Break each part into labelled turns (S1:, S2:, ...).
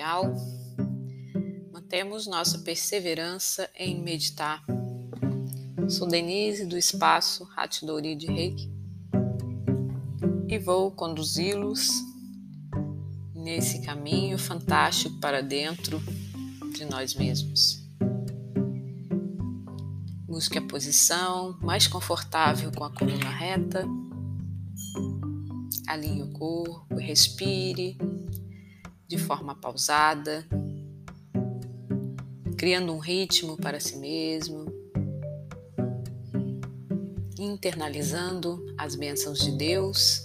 S1: ideal, mantemos nossa perseverança em meditar. Sou Denise do espaço Hatidori de Reiki e vou conduzi-los nesse caminho fantástico para dentro de nós mesmos. Busque a posição mais confortável com a coluna reta. Alinhe o corpo, respire de forma pausada, criando um ritmo para si mesmo, internalizando as bênçãos de Deus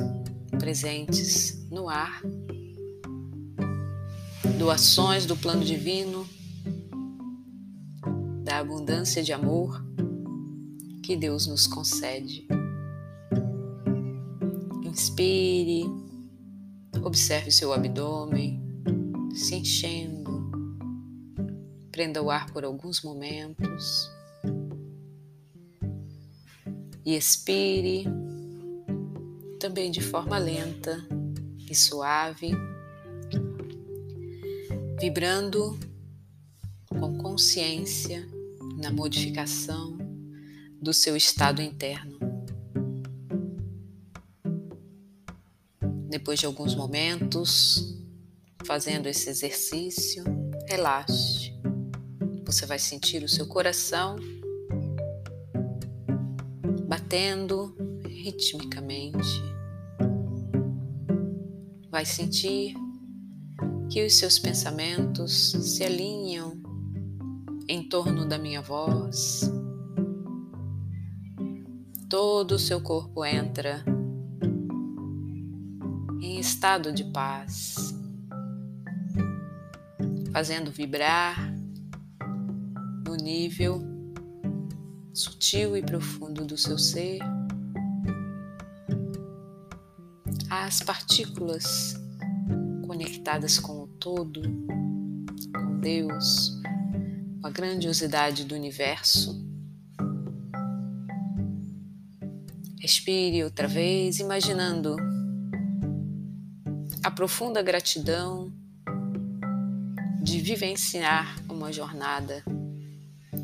S1: presentes no ar, doações do plano divino, da abundância de amor que Deus nos concede. Inspire, observe seu abdômen se enchendo, prenda o ar por alguns momentos e expire também de forma lenta e suave, vibrando com consciência na modificação do seu estado interno. Depois de alguns momentos fazendo esse exercício, relaxe. Você vai sentir o seu coração batendo ritmicamente vai sentir que os seus pensamentos se alinham em torno da minha voz. Todo o seu corpo entra em estado de paz, fazendo vibrar no nível sutil e profundo do seu ser as partículas conectadas com o todo, com Deus, com a grandiosidade do universo. Respire outra vez, imaginando a profunda gratidão de vivenciar uma jornada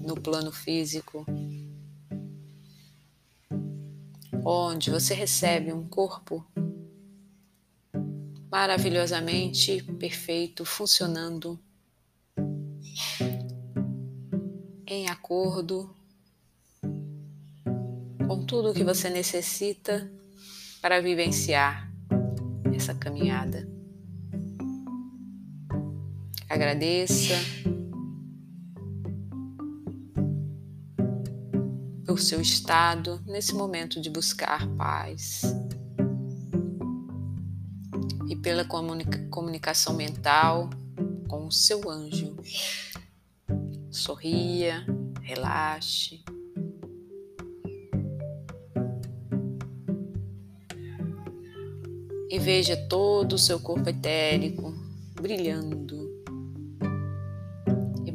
S1: no plano físico, onde você recebe um corpo maravilhosamente perfeito, funcionando em acordo com tudo o que você necessita para vivenciar essa caminhada. Agradeça por seu estado nesse momento de buscar paz e pela comunica comunicação mental com o seu anjo. Sorria, relaxe. E veja todo o seu corpo etérico brilhando.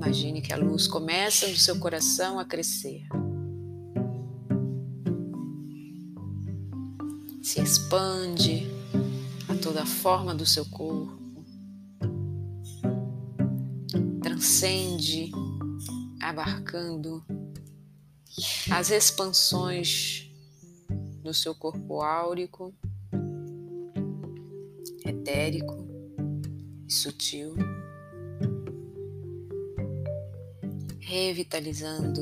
S1: Imagine que a luz começa no seu coração a crescer. Se expande toda a forma do seu corpo, transcende, abarcando as expansões do seu corpo áurico, etérico e sutil, revitalizando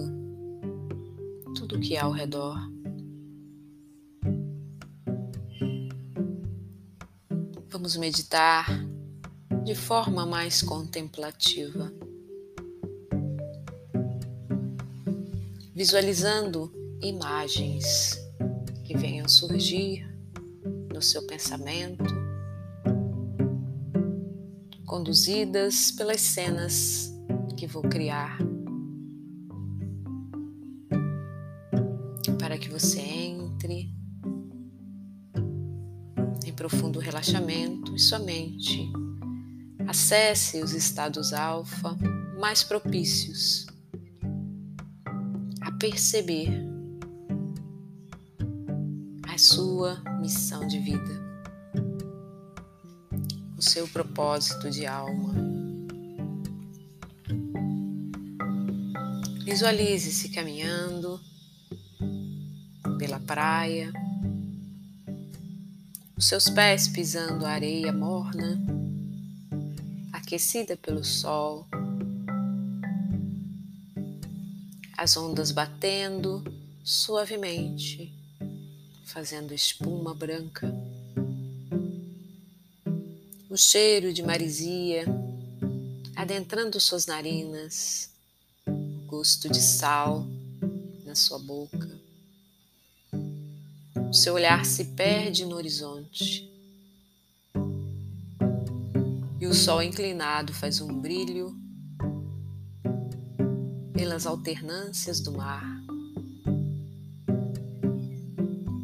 S1: tudo o que há ao redor. Vamos meditar de forma mais contemplativa, visualizando imagens que venham surgir no seu pensamento, conduzidas pelas cenas que vou criar, que você entre em profundo relaxamento e sua mente acesse os estados alfa mais propícios a perceber a sua missão de vida, o seu propósito de alma. Visualize-se caminhando praia, os seus pés pisando a areia morna, aquecida pelo sol, as ondas batendo suavemente, fazendo espuma branca, o cheiro de marisia adentrando suas narinas gosto de sal na sua boca. Seu olhar se perde no horizonte. E o sol inclinado faz um brilho pelas alternâncias do mar.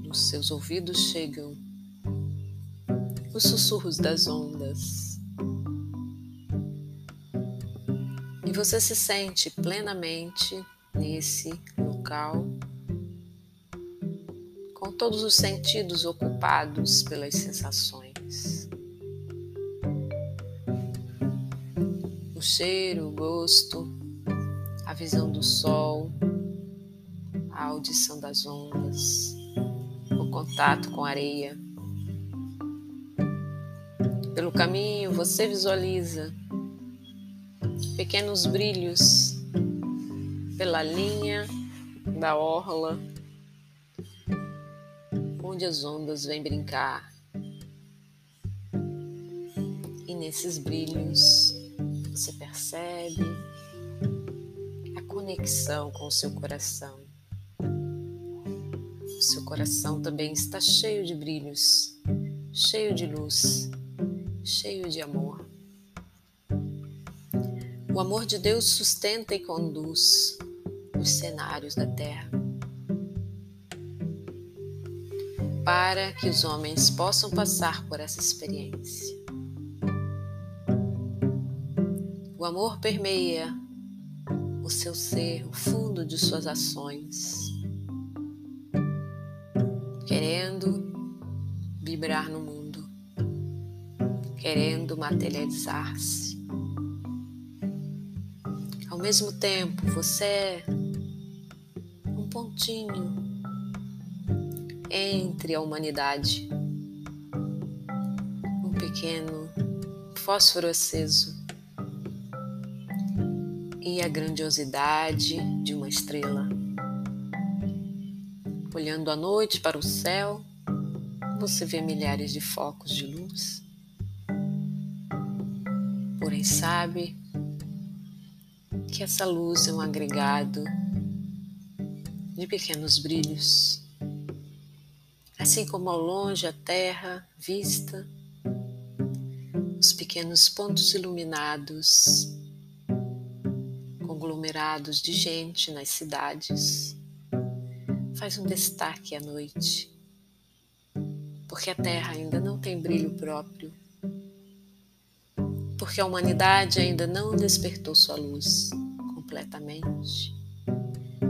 S1: Nos seus ouvidos chegam os sussurros das ondas. e você se sente plenamente nesse local, com todos os sentidos ocupados pelas sensações. O cheiro, o gosto, a visão do sol, a audição das ondas, o contato com a areia. Pelo caminho você visualiza pequenos brilhos pela linha da orla onde as ondas vêm brincar. E nesses brilhos você percebe a conexão com o seu coração. O seu coração também está cheio de brilhos, cheio de luz, cheio de amor. O amor de Deus sustenta e conduz os cenários da terra para que os homens possam passar por essa experiência. O amor permeia o seu ser, o fundo de suas ações, querendo vibrar no mundo, querendo materializar-se mesmo tempo, você é um pontinho entre a humanidade, um pequeno fósforo aceso e a grandiosidade de uma estrela. Olhando à noite para o céu, você vê milhares de focos de luz. Porém, sabe que essa luz é um agregado de pequenos brilhos. Assim como ao longe a terra vista, os pequenos pontos iluminados, conglomerados de gente nas cidades, faz um destaque à noite, porque a terra ainda não tem brilho próprio, porque a humanidade ainda não despertou sua luz completamente.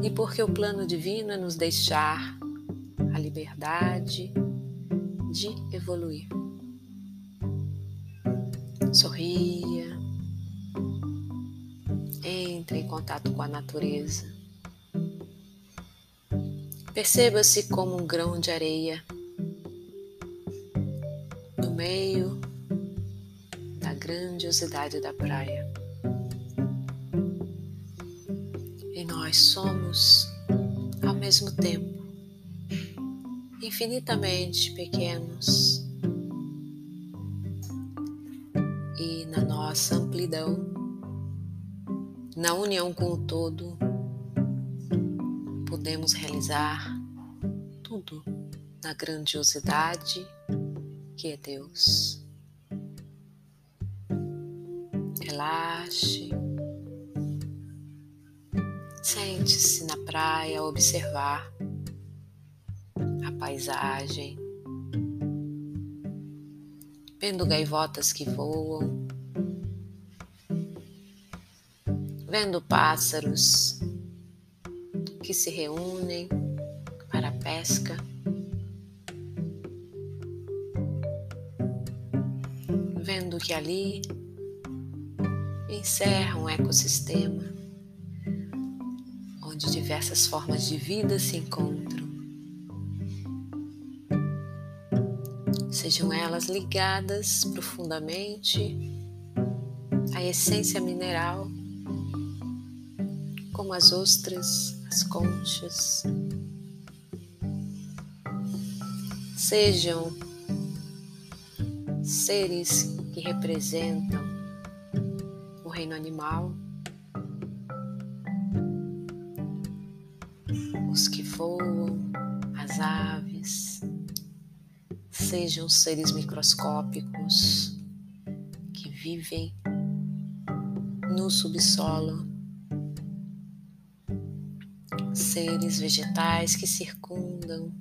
S1: E porque o plano divino é nos deixar liberdade de evoluir. Sorria, entre em contato com a natureza. Perceba-se como um grão de areia no meio da grandiosidade da praia. nós somos, ao mesmo tempo, infinitamente pequenos e na nossa amplidão, na união com o todo, podemos realizar tudo na grandiosidade que é Deus. Relaxe. Sente-se na praia observar a paisagem, vendo gaivotas que voam, vendo pássaros que se reúnem para a pesca. Vendo que ali encerra um ecossistema diversas formas de vida se encontram. Sejam elas ligadas profundamente à essência mineral, como as ostras, as conchas, sejam seres que representam o reino animal, os que voam, as aves, sejam seres microscópicos que vivem no subsolo, seres vegetais que circundam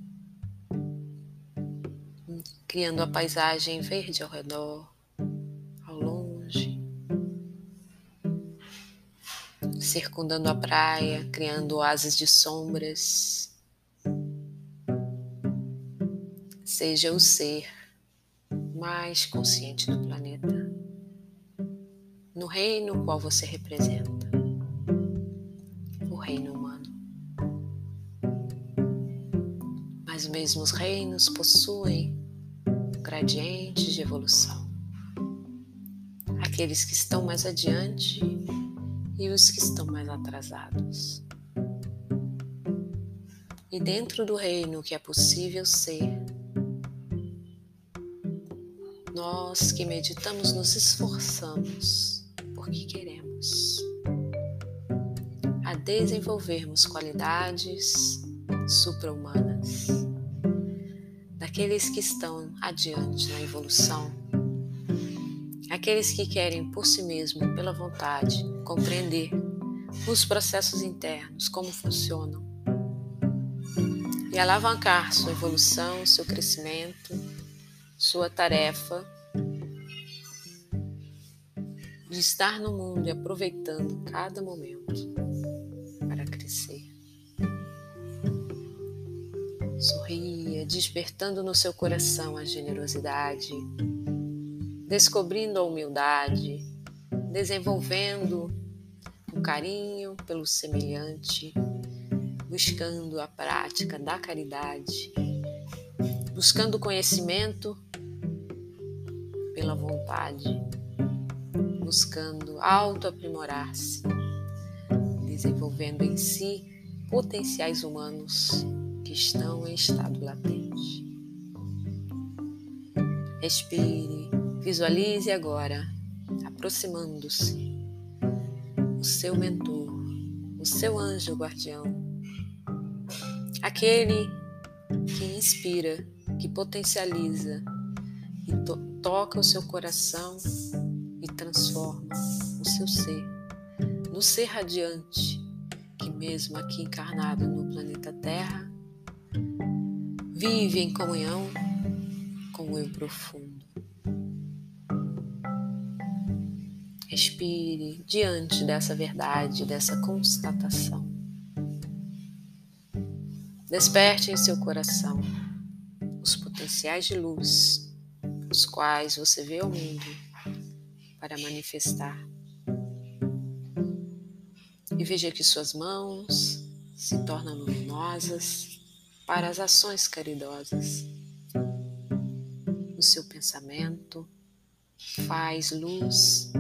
S1: criando a paisagem verde ao redor, ao longe, circundando a praia, criando oásis de sombras. Seja o ser mais consciente do planeta, no reino qual você representa, o reino humano. Mas mesmo os reinos possuem gradientes de evolução. Aqueles que estão mais adiante e os que estão mais atrasados. E dentro do reino que é possível ser, nós que meditamos nos esforçamos porque queremos. A desenvolvermos qualidades supra-humanas aqueles que estão adiante na evolução, aqueles que querem por si mesmo, pela vontade, compreender os processos internos, como funcionam, e alavancar sua evolução, seu crescimento, sua tarefa de estar no mundo e aproveitando cada momento para crescer. Sorria, despertando no seu coração a generosidade, descobrindo a humildade, desenvolvendo o carinho pelo semelhante, buscando a prática da caridade, buscando conhecimento pela vontade, buscando auto-aprimorar-se, desenvolvendo em si potenciais humanos que estão em estado latente. Respire, visualize agora, aproximando-se, o seu mentor, o seu anjo guardião, aquele que inspira, que potencializa toca o seu coração e transforma o seu ser no ser radiante que, mesmo aqui encarnado no planeta Terra, Vive em comunhão com o eu profundo. Respire diante dessa verdade, dessa constatação. Desperte em seu coração os potenciais de luz, os quais você vê ao mundo para manifestar. E veja que suas mãos se tornam luminosas para as ações caridosas. O seu pensamento faz luz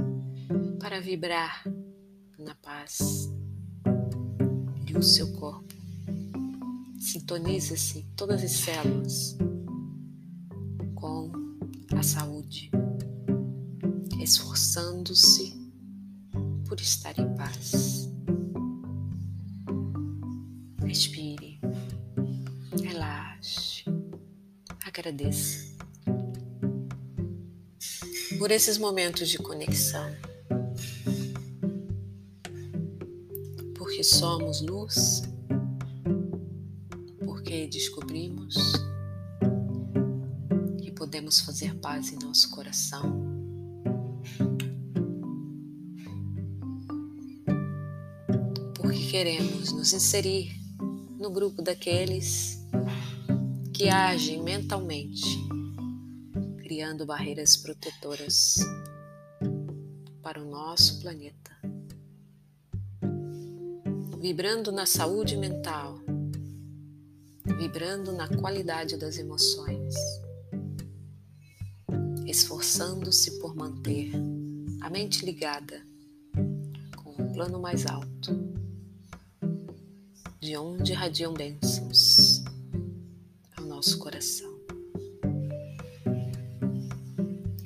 S1: para vibrar na paz e o seu corpo sintoniza-se todas as células com a saúde, esforçando-se por estar em paz. Respire. agradeça por esses momentos de conexão, porque somos luz, porque descobrimos podemos fazer paz em nosso coração. Porque queremos nos inserir no grupo daqueles que agem mentalmente, criando barreiras protetoras para o nosso planeta. vibrando na saúde mental, vibrando na qualidade das emoções, esforçando-se por manter a mente ligada com o plano mais alto, de onde irradiam bênçãos ao nosso coração.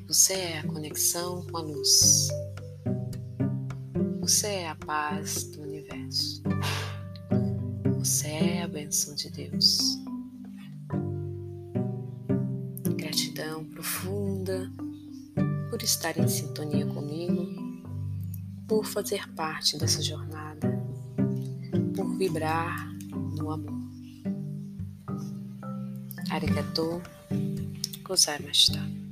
S1: Você é a conexão com a luz. Você é a paz do universo. Você é a bênção de Deus. Profunda por estar em sintonia comigo, por fazer parte dessa jornada, por vibrar no amor. Arigatou gozaimashita.